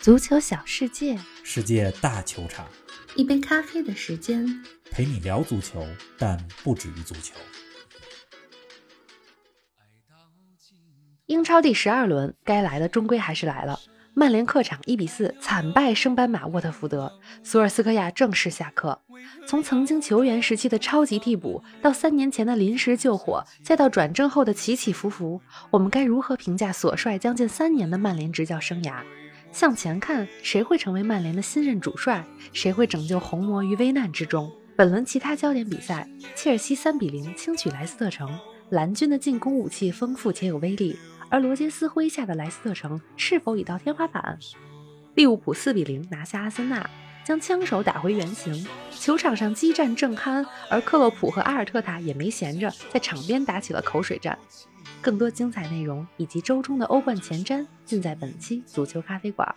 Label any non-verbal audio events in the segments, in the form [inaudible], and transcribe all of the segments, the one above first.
足球小世界，世界大球场，一杯咖啡的时间，陪你聊足球，但不止于足球。英超第十二轮，该来的终归还是来了。曼联客场一比四惨败升班马沃特福德，索尔斯克亚正式下课。从曾经球员时期的超级替补，到三年前的临时救火，再到转正后的起起伏伏，我们该如何评价索帅将近三年的曼联执教生涯？向前看，谁会成为曼联的新任主帅？谁会拯救红魔于危难之中？本轮其他焦点比赛：切尔西三比零轻取莱斯特城，蓝军的进攻武器丰富且有威力，而罗杰斯麾下的莱斯特城是否已到天花板？利物浦四比零拿下阿森纳，将枪手打回原形，球场上激战正酣，而克洛普和阿尔特塔也没闲着，在场边打起了口水战。更多精彩内容以及周中的欧冠前瞻，尽在本期足球咖啡馆。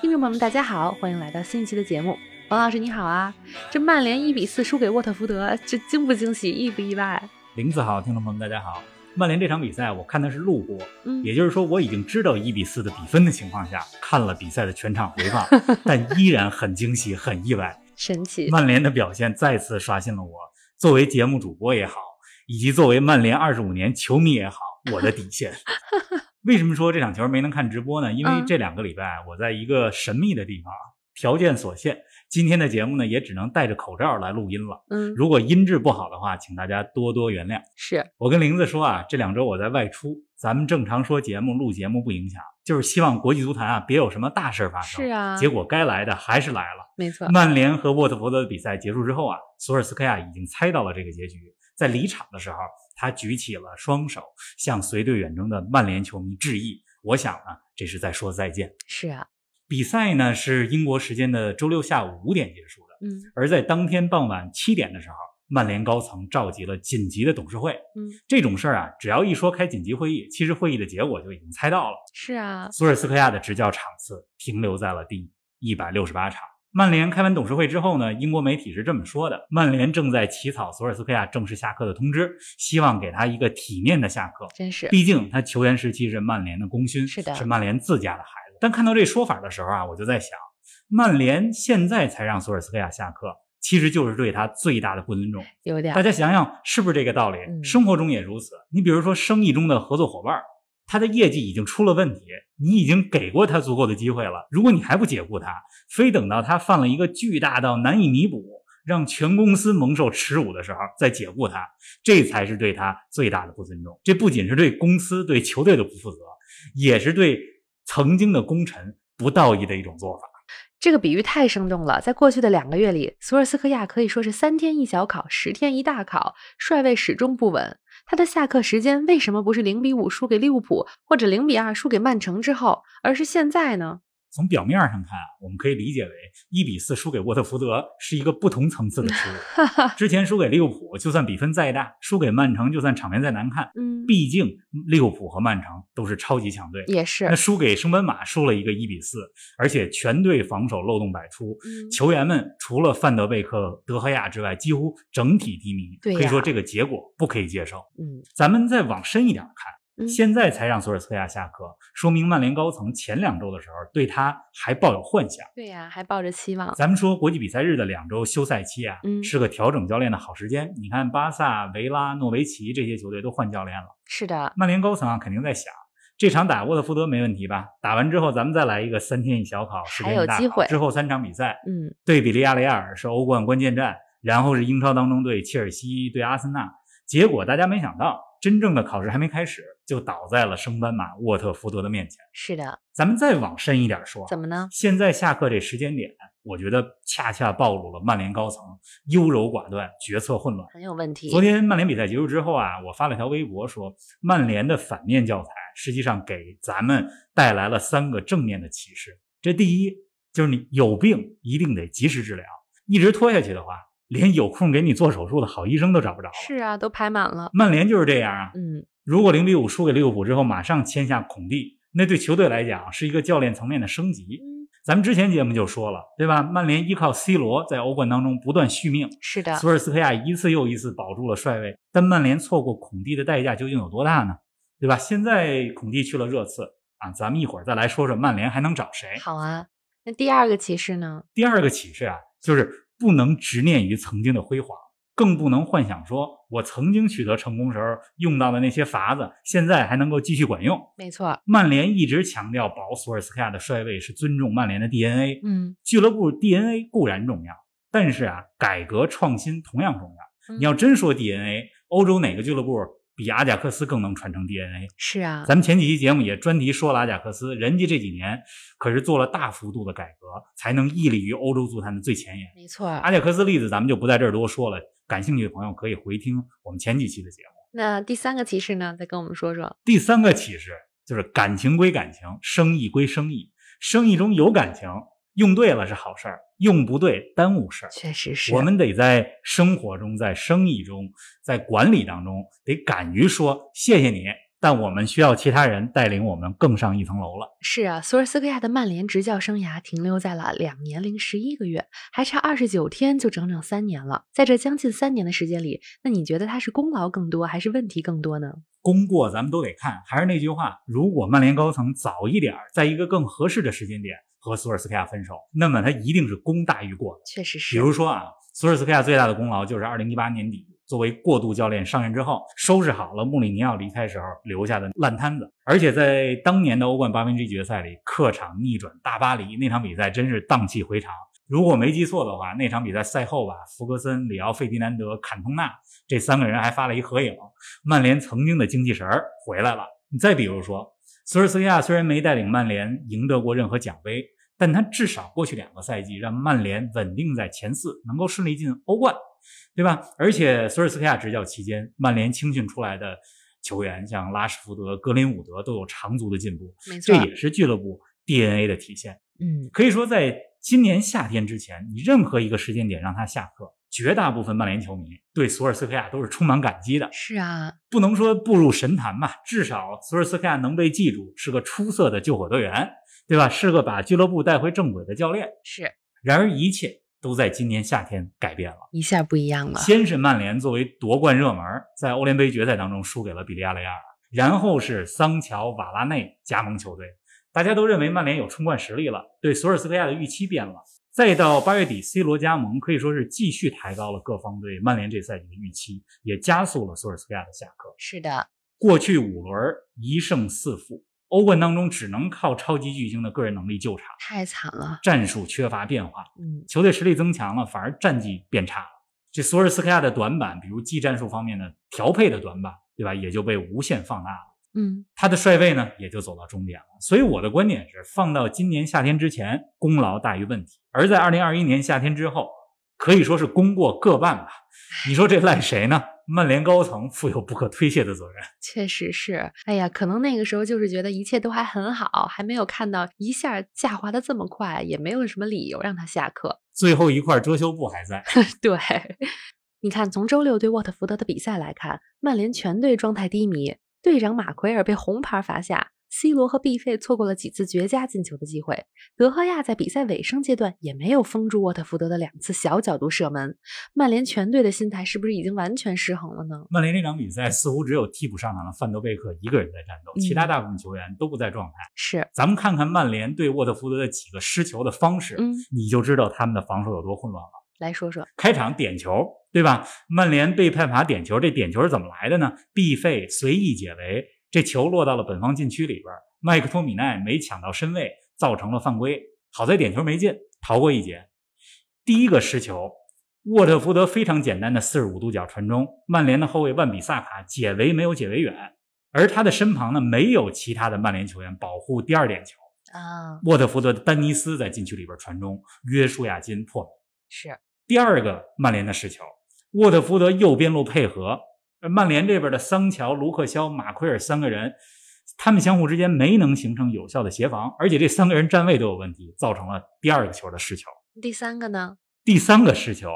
听众朋友们，大家好，欢迎来到新一期的节目。王老师你好啊，这曼联一比四输给沃特福德，这惊不惊喜，意不意外？林子好，听众朋友们大家好。曼联这场比赛我看的是录播，嗯，也就是说我已经知道一比四的比分的情况下，看了比赛的全场回放，[laughs] 但依然很惊喜，很意外，神奇。曼联的表现再次刷新了我作为节目主播也好。以及作为曼联二十五年球迷也好，我的底线。[laughs] 为什么说这场球没能看直播呢？因为这两个礼拜我在一个神秘的地方，条件所限，今天的节目呢也只能戴着口罩来录音了。嗯，如果音质不好的话，请大家多多原谅。是我跟玲子说啊，这两周我在外出，咱们正常说节目、录节目不影响，就是希望国际足坛啊别有什么大事发生。是啊，结果该来的还是来了。没错，曼联和沃特福德的比赛结束之后啊，索尔斯克亚已经猜到了这个结局。在离场的时候，他举起了双手，向随队远征的曼联球迷致意。我想呢，这是在说再见。是啊，比赛呢是英国时间的周六下午五点结束的。嗯，而在当天傍晚七点的时候，曼联高层召集了紧急的董事会。嗯，这种事儿啊，只要一说开紧急会议，其实会议的结果就已经猜到了。是啊，索尔斯克亚的执教场次停留在了第一百六十八场。曼联开完董事会之后呢，英国媒体是这么说的：曼联正在起草索尔斯克亚正式下课的通知，希望给他一个体面的下课。真是，毕竟他球员时期是曼联的功勋，是的，是曼联自家的孩子。但看到这说法的时候啊，我就在想，曼联现在才让索尔斯克亚下课，其实就是对他最大的不尊重。有点，大家想想是不是这个道理？嗯、生活中也如此。你比如说生意中的合作伙伴。他的业绩已经出了问题，你已经给过他足够的机会了。如果你还不解雇他，非等到他犯了一个巨大到难以弥补、让全公司蒙受耻辱的时候再解雇他，这才是对他最大的不尊重。这不仅是对公司、对球队的不负责，也是对曾经的功臣不道义的一种做法。这个比喻太生动了。在过去的两个月里，索尔斯克亚可以说是三天一小考，十天一大考，帅位始终不稳。他的下课时间为什么不是零比五输给利物浦，或者零比二输给曼城之后，而是现在呢？从表面上看啊，我们可以理解为一比四输给沃特福德是一个不同层次的耻辱。之前输给利物浦，就算比分再大；输给曼城，就算场面再难看。嗯，毕竟利物浦和曼城都是超级强队。也是。那输给升班马，输了一个一比四，而且全队防守漏洞百出。嗯，球员们除了范德贝克、德赫亚之外，几乎整体低迷。对，可以说这个结果不可以接受。嗯，咱们再往深一点看。嗯、现在才让索尔斯克亚下课，说明曼联高层前两周的时候对他还抱有幻想。对呀，还抱着期望。咱们说国际比赛日的两周休赛期啊，嗯，是个调整教练的好时间。你看巴萨、维拉、诺维奇这些球队都换教练了。是的，曼联高层啊肯定在想，这场打沃特福德没问题吧？打完之后咱们再来一个三天一小考，还有机会。之后三场比赛，嗯，对比利亚雷亚尔是欧冠关键战，然后是英超当中对切尔西、对阿森纳。结果大家没想到，真正的考试还没开始，就倒在了升班马沃特福德的面前。是的，咱们再往深一点说，怎么呢？现在下课这时间点，我觉得恰恰暴露了曼联高层优柔寡断、决策混乱，很有问题。昨天曼联比赛结束之后啊，我发了条微博说，曼联的反面教材实际上给咱们带来了三个正面的启示。这第一就是你有病一定得及时治疗，一直拖下去的话。连有空给你做手术的好医生都找不着了。是啊，都排满了。曼联就是这样啊。嗯，如果零比五输给利物浦之后，马上签下孔蒂，那对球队来讲是一个教练层面的升级。嗯，咱们之前节目就说了，对吧？曼联依靠 C 罗在欧冠当中不断续命，是的。索尔斯克亚一次又一次保住了帅位，但曼联错过孔蒂的代价究竟有多大呢？对吧？现在孔蒂去了热刺，啊，咱们一会儿再来说说曼联还能找谁。好啊，那第二个启示呢？第二个启示啊，就是不能执念于曾经的辉煌，更不能幻想说我曾经取得成功时候用到的那些法子，现在还能够继续管用。没错，曼联一直强调保索尔斯克亚的帅位是尊重曼联的 DNA，嗯，俱乐部 DNA 固然重要，但是啊，改革创新同样重要。嗯你要真说 DNA，欧洲哪个俱乐部比阿贾克斯更能传承 DNA？是啊，咱们前几期节目也专题说了阿贾克斯，人家这几年可是做了大幅度的改革，才能屹立于欧洲足坛的最前沿。没错。阿贾克斯例子咱们就不在这儿多说了，感兴趣的朋友可以回听我们前几期的节目。那第三个启示呢？再跟我们说说。第三个启示就是感情归感情，生意归生意，生意中有感情，用对了是好事儿，用不对耽误事儿。确实是，我们得在生活中、在生意中、在管理当中，得敢于说谢谢你，但我们需要其他人带领我们更上一层楼了。是啊，索尔斯克亚的曼联执教生涯停留在了两年零十一个月，还差二十九天就整整三年了。在这将近三年的时间里，那你觉得他是功劳更多，还是问题更多呢？功过咱们都得看，还是那句话，如果曼联高层早一点儿，在一个更合适的时间点和索尔斯克亚分手，那么他一定是功大于过的。确实是，比如说啊，索尔斯克亚最大的功劳就是二零一八年底作为过渡教练上任之后，收拾好了穆里尼奥离开时候留下的烂摊子，而且在当年的欧冠八分之一决赛里，客场逆转大巴黎那场比赛真是荡气回肠。如果没记错的话，那场比赛赛后吧，福格森、里奥费迪南德、坎通纳这三个人还发了一合影，曼联曾经的精气神儿回来了。你再比如说，索尔斯克亚虽然没带领曼联赢得过任何奖杯，但他至少过去两个赛季让曼联稳定在前四，能够顺利进欧冠，对吧？而且索尔斯克亚执教期间，曼联青训出来的球员像拉什福德、格林伍德都有长足的进步，没错，这也是俱乐部 DNA 的体现。嗯，可以说，在今年夏天之前，你任何一个时间点让他下课，绝大部分曼联球迷对索尔斯克亚都是充满感激的。是啊，不能说步入神坛吧，至少索尔斯克亚能被记住，是个出色的救火队员，对吧？是个把俱乐部带回正轨的教练。是然而，一切都在今年夏天改变了。一下不一样了。先是曼联作为夺冠热门，在欧联杯决赛当中输给了比利亚雷亚尔，然后是桑乔、瓦拉内加盟球队，大家都认为曼联有冲冠实力了，对索尔斯克亚的预期变了。再到八月底，C 罗加盟，可以说是继续抬高了各方对曼联这赛季的预期，也加速了索尔斯克亚的下课。是的，过去五轮一胜四负，欧冠当中只能靠超级巨星的个人能力救场，太惨了。战术缺乏变化，嗯，球队实力增强了，反而战绩变差了。这索尔斯克亚的短板，比如技战术方面的调配的短板，对吧？也就被无限放大了。嗯，他的帅位呢，也就走到终点了。所以我的观点是，放到今年夏天之前，功劳大于问题；而在二零二一年夏天之后，可以说是功过各半吧。你说这赖谁呢？曼联高层负有不可推卸的责任。确实是。哎呀，可能那个时候就是觉得一切都还很好，还没有看到一下下滑的这么快，也没有什么理由让他下课。最后一块遮羞布还在。[laughs] 对，你看，从周六对沃特福德的比赛来看，曼联全队状态低迷，队长马奎尔被红牌罚下，C 罗和毕费错过了几次绝佳进球的机会，德赫亚在比赛尾声阶段也没有封住沃特福德的两次小角度射门。曼联全队的心态是不是已经完全失衡了呢？曼联这场比赛似乎只有替补上场的范德贝克一个人在战斗，嗯其他大部分球员都不在状态。是，咱们看看曼联对沃特福德的几个失球的方式，嗯，你就知道他们的防守有多混乱了。来说说，开场点球，对吧？曼联被判罚点球，这点球是怎么来的呢？毕费随意解围，这球落到了本方禁区里边，麦克托米奈没抢到身位，造成了犯规。好在点球没进，逃过一劫。第一个失球，沃特福德非常简单的四十五度角传中，曼联的后卫万比萨卡解围没有解围远，而他的身旁呢没有其他的曼联球员保护第二点球。啊，沃特福德的丹尼斯在禁区里边传中，约书亚金破门。是，第二个曼联的失球，沃特福德右边路配合，而曼联这边的桑乔、卢克肖、马奎尔三个人，他们相互之间没能形成有效的协防，而且这三个人站位都有问题，造成了第二个球的失球。第三个呢？第三个失球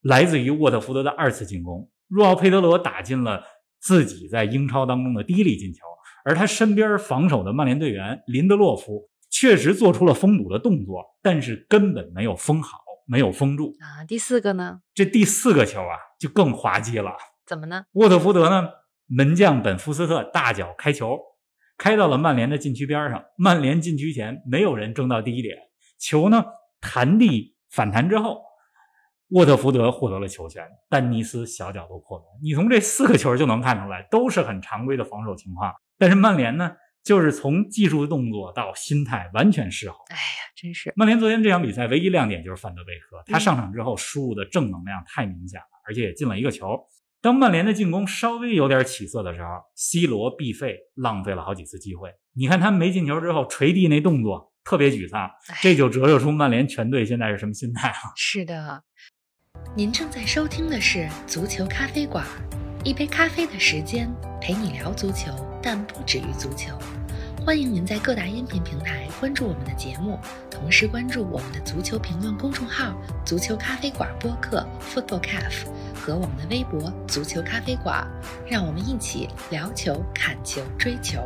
来自于沃特福德的二次进攻，若奥佩德罗打进了自己在英超当中的第一粒进球，而他身边防守的曼联队员林德洛夫确实做出了封堵的动作，但是根本没有封好，没有封住。啊，第四个呢？这第四个球啊，就更滑稽了。怎么呢？沃特福德呢，门将本福斯特大脚开球，开到了曼联的禁区边上。曼联禁区前没有人争到第一点，球呢弹地反弹之后，沃特福德获得了球权，丹尼斯小角度破门。你从这四个球就能看出来，都是很常规的防守情况。但是曼联呢，就是从技术动作到心态完全失衡。哎呀，真是曼联昨天这场比赛唯一亮点就是范德贝克，他上场之后输入的正能量太明显了，而且也进了一个球。当曼联的进攻稍微有点起色的时候，C 罗必废，浪费了好几次机会。你看他没进球之后捶地那动作，特别沮丧，这就折射出曼联全队现在是什么心态了。[laughs] 是的，您正在收听的是足球咖啡馆，一杯咖啡的时间陪你聊足球，但不止于足球。欢迎您在各大音频平台关注我们的节目，同时关注我们的足球评论公众号“足球咖啡馆播客 ”（Football Cafe） 和我们的微博“足球咖啡馆”，让我们一起聊球、看球、追球。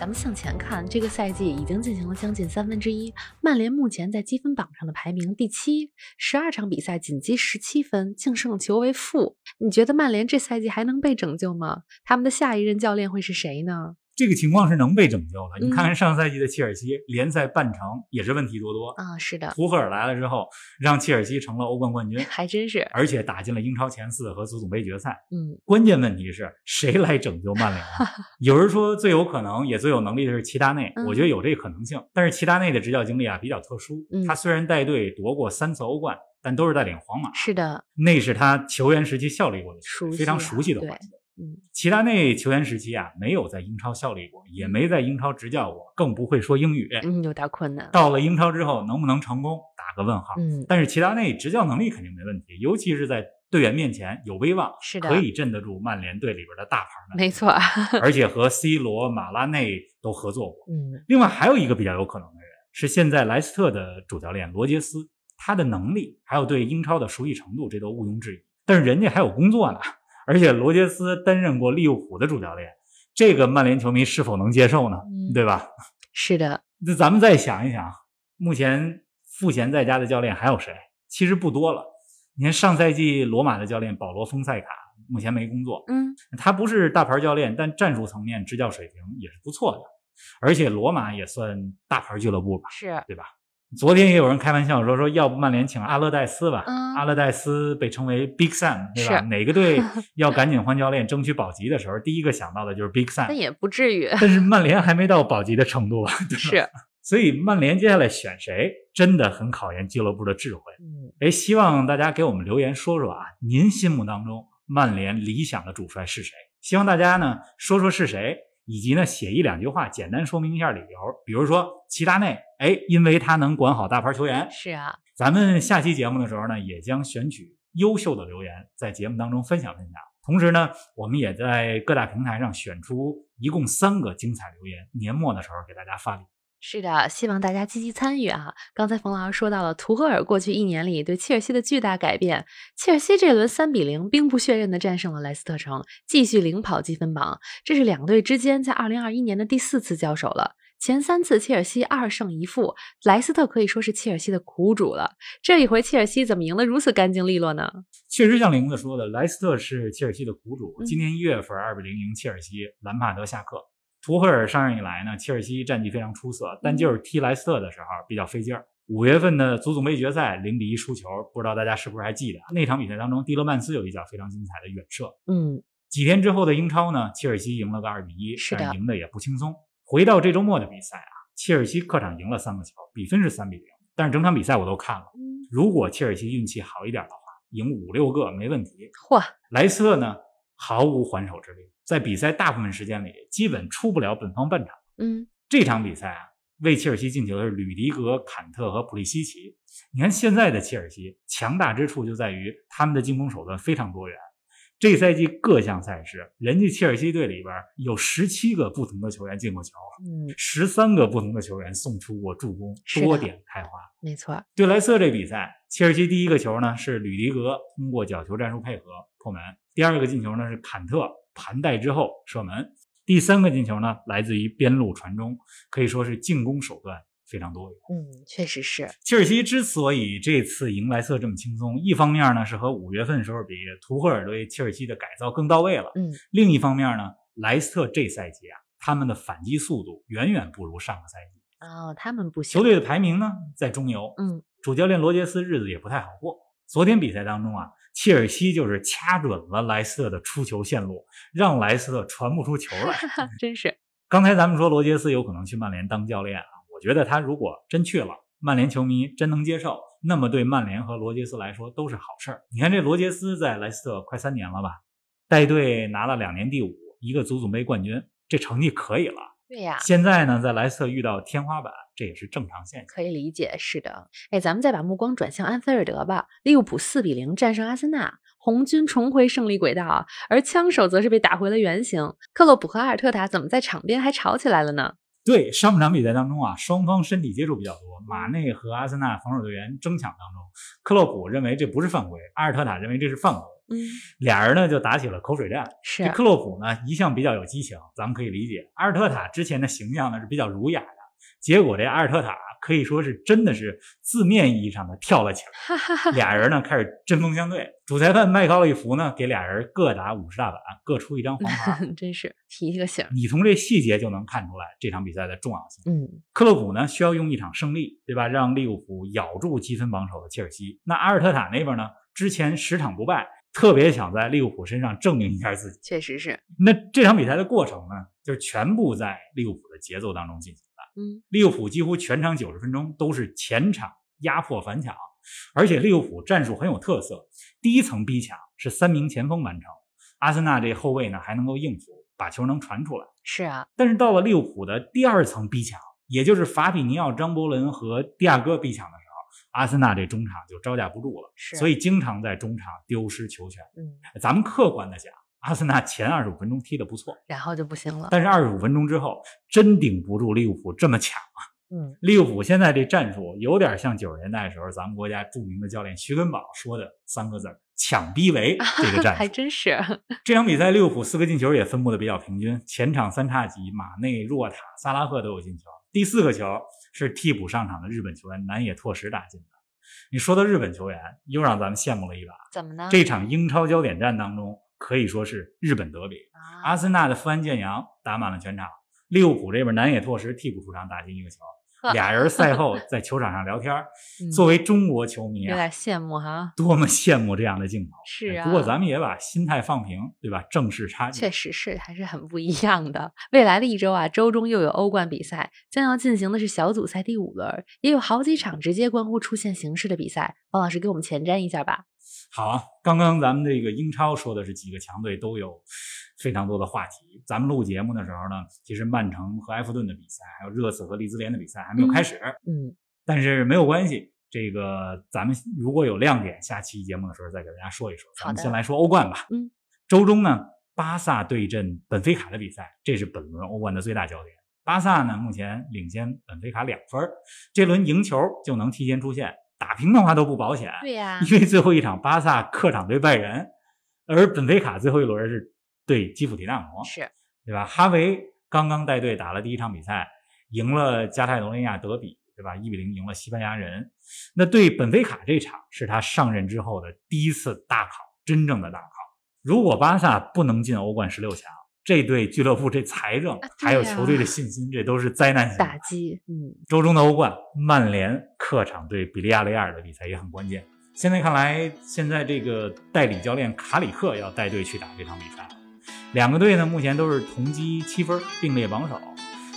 咱们向前看，这个赛季已经进行了将近三分之一，曼联目前在积分榜上的排名第七，十二场比赛仅积十七分，净胜球为负。你觉得曼联这赛季还能被拯救吗？他们的下一任教练会是谁呢？这个情况是能被拯救的。你看看上赛季的切尔西，联赛半程也是问题多多啊。是的，图赫尔来了之后，让切尔西成了欧冠冠军，还真是，而且打进了英超前四和足总杯决赛。嗯，关键问题是谁来拯救曼联？[laughs] 有人说最有可能也最有能力的是齐达内，我觉得有这个可能性。但是齐达内的执教经历啊比较特殊，他虽然带队夺过三次欧冠，但都是带领皇马。是的，那是他球员时期效力过的，非常熟悉的环境。嗯，齐达内球员时期啊，没有在英超效力过，也没在英超执教过，更不会说英语，嗯，有点困难。到了英超之后，能不能成功，打个问号。嗯，但是齐达内执教能力肯定没问题，尤其是在队员面前有威望，是的，可以镇得住曼联队里边的大牌们。没错，[laughs] 而且和 C 罗、马拉内都合作过。嗯，另外还有一个比较有可能的人是现在莱斯特的主教练罗杰斯，他的能力还有对英超的熟悉程度，这都毋庸置疑。但是人家还有工作呢。而且罗杰斯担任过利物浦的主教练，这个曼联球迷是否能接受呢？对吧？[laughs] 是的。那咱们再想一想，目前赋闲在家的教练还有谁？其实不多了。你看上赛季罗马的教练保罗·丰塞卡目前没工作，嗯，他不是大牌教练，但战术层面执教水平也是不错的。而且罗马也算大牌俱乐部吧？是对吧？昨天也有人开玩笑说 [laughs] 说，要不曼联请阿勒代斯吧？嗯，阿勒代斯被称为 Big Sam，对吧？哪个队 [laughs] 要赶紧换教练，争取保级的时候，第一个想到的就是 Big Sam。那也不至于。但是曼联还没到保级的程度吧？[laughs] 是。所以曼联接下来选谁，真的很考验俱乐部的智慧。嗯，哎，希望大家给我们留言说说啊，您心目当中曼联理想的主帅是谁？希望大家呢说说是谁。以及呢，写一两句话，简单说明一下理由。比如说齐达内，哎，因为他能管好大牌球员。是啊，咱们下期节目的时候呢，也将选取优秀的留言，在节目当中分享分享。同时呢，我们也在各大平台上选出一共三个精彩留言，年末的时候给大家发礼。是的，希望大家积极参与啊！刚才冯老师说到了图赫尔过去一年里对切尔西的巨大改变，切尔西这轮三比零兵不血刃地战胜了莱斯特城，继续领跑积分榜。这是两队之间在二零二一年的第四次交手了，前三次切尔西二胜一负，莱斯特可以说是切尔西的苦主了。这一回切尔西怎么赢得如此干净利落呢？确实像玲子说的，莱斯特是切尔西的苦主。今年一月份二比零赢切尔西，兰帕德下课。图赫尔上任以来呢，切尔西战绩非常出色，但就是踢莱斯特的时候比较费劲儿。五月份的足总杯决赛零比一输球，不知道大家是不是还记得那场比赛当中，蒂勒曼斯有一脚非常精彩的远射。嗯，几天之后的英超呢，切尔西赢了个二比一，但赢的也不轻松。回到这周末的比赛啊，切尔西客场赢了三个球，比分是三比零。但是整场比赛我都看了，如果切尔西运气好一点的话，赢五六个没问题。嚯，莱斯特呢？毫无还手之力，在比赛大部分时间里，基本出不了本方半场。嗯，这场比赛啊，为切尔西进球的是吕迪格、坎特和普利西奇。你看现在的切尔西强大之处就在于他们的进攻手段非常多元。这赛季各项赛事，人家切尔西队里边有十七个不同的球员进过球，嗯，十三个不同的球员送出过助攻，多点开花。没错。对莱斯特这比赛，切尔西第一个球呢是吕迪格通过角球战术配合破门，第二个进球呢是坎特盘带之后射门，第三个进球呢来自于边路传中，可以说是进攻手段。非常多元，嗯，确实是。切尔西之所以这次赢莱斯特这么轻松，一方面呢是和五月份时候比图赫尔对切尔西的改造更到位了，嗯，另一方面呢，莱斯特这赛季啊他们的反击速度远远不如上个赛季。哦，他们不行。球队的排名呢，在中游。嗯，主教练罗杰斯日子也不太好过。昨天比赛当中啊，切尔西就是掐准了莱斯特的出球线路，让莱斯特传不出球来。[laughs] 真是。刚才咱们说罗杰斯有可能去曼联当教练啊，我觉得他如果真去了，曼联球迷真能接受，那么对曼联和罗杰斯来说都是好事儿。你看这罗杰斯在莱斯特快三年了吧，带队拿了两年第五，一个足总杯冠军，这成绩可以了。对呀，现在呢，在莱斯特遇到天花板，这也是正常现象，可以理解。是的，哎，咱们再把目光转向安菲尔德吧。利物浦四比零战胜阿森纳，红军重回胜利轨道，而枪手则是被打回了原形。克洛普和阿尔特塔怎么在场边还吵起来了呢？对，上半场比赛当中啊，双方身体接触比较多，马内和阿森纳防守队员争抢当中，克洛普认为这不是犯规，阿尔特塔认为这是犯规。嗯，俩人呢就打起了口水战。是这克洛普呢一向比较有激情，咱们可以理解。阿尔特塔之前的形象呢是比较儒雅的，结果这阿尔特塔可以说是真的是字面意义上的跳了起来。俩人呢开始针锋相对，主裁判麦高利夫呢给俩人各打五十大板，各出一张黄牌。[laughs] 真是提一个醒。你从这细节就能看出来这场比赛的重要性。嗯，克洛普呢需要用一场胜利，对吧？让利物浦咬住积分榜首的切尔西。那阿尔特塔那边呢，之前十场不败。特别想在利物浦身上证明一下自己，确实是。那这场比赛的过程呢，就是全部在利物浦的节奏当中进行的。嗯，利物浦几乎全场九十分钟都是前场压迫反抢，而且利物浦战术很有特色，第一层逼抢是三名前锋完成，阿森纳这后卫呢还能够应付，把球能传出来。是啊，但是到了利物浦的第二层逼抢，也就是法比尼奥、张伯伦和蒂亚戈逼抢的时候。阿森纳这中场就招架不住了，所以经常在中场丢失球权。嗯，咱们客观的讲，阿森纳前二十五分钟踢得不错，然后就不行了。但是二十五分钟之后，真顶不住利物浦这么抢啊！嗯，利物浦现在这战术有点像九十年代的时候，咱们国家著名的教练徐根宝说的三个字“抢逼围 [laughs] ”这个战术，还真是。这场比赛利物浦四个进球也分布的比较平均，前场三叉戟马内、若塔、萨拉赫都有进球，第四个球是替补上场的日本球员南野拓实打进的。你说到日本球员，又让咱们羡慕了一把。怎么呢？这场英超焦点战当中，可以说是日本德比。阿森纳的富安健洋打满了全场，利物浦这边南野拓实替补出场打进一个球。[laughs] 俩人赛后在球场上聊天，[laughs] 作为中国球迷有点羡慕哈，多么羡慕这样的镜头。是啊，不过咱们也把心态放平，对吧？正视差距，确实是还是很不一样的。未来的一周啊，周中又有欧冠比赛，将要进行的是小组赛第五轮，也有好几场直接关乎出线形势的比赛。王老师给我们前瞻一下吧。好啊，刚刚咱们这个英超说的是几个强队都有非常多的话题。咱们录节目的时候呢，其实曼城和埃弗顿的比赛，还有热刺和利兹联的比赛还没有开始。嗯，但是没有关系，这个咱们如果有亮点，下期节目的时候再给大家说一说。咱们先来说欧冠吧。嗯，周中呢，巴萨对阵本菲卡的比赛，这是本轮欧冠的最大焦点。巴萨呢，目前领先本菲卡两分，这轮赢球就能提前出线。打平的话都不保险，对呀，因为最后一场巴萨客场对拜仁，而本菲卡最后一轮是对基辅迪纳摩，是，对吧？哈维刚刚带队打了第一场比赛，赢了加泰罗尼亚德比，对吧？一比零赢了西班牙人。那对本菲卡这场是他上任之后的第一次大考，真正的大考。如果巴萨不能进欧冠十六强，这对俱乐部这财政还有球队的信心，这都是灾难性打击。嗯，周中的欧冠，曼联客场对比利亚雷亚尔的比赛也很关键。现在看来，现在这个代理教练卡里克要带队去打这场比赛。两个队呢，目前都是同积七分，并列榜首。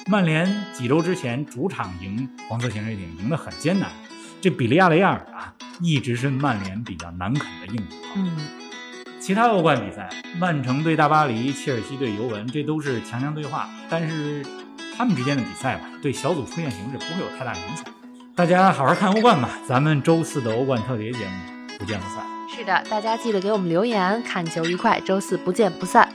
曼联几周之前主场赢黄色潜水艇，赢得很艰难。这比利亚雷亚尔啊，一直是曼联比较难啃的硬骨头。嗯。其他欧冠比赛，曼城对大巴黎，切尔西对尤文，这都是强强对话。但是他们之间的比赛吧，对小组出线形势不会有太大影响。大家好好看欧冠吧，咱们周四的欧冠特别节目不见不散。是的，大家记得给我们留言，看球愉快，周四不见不散。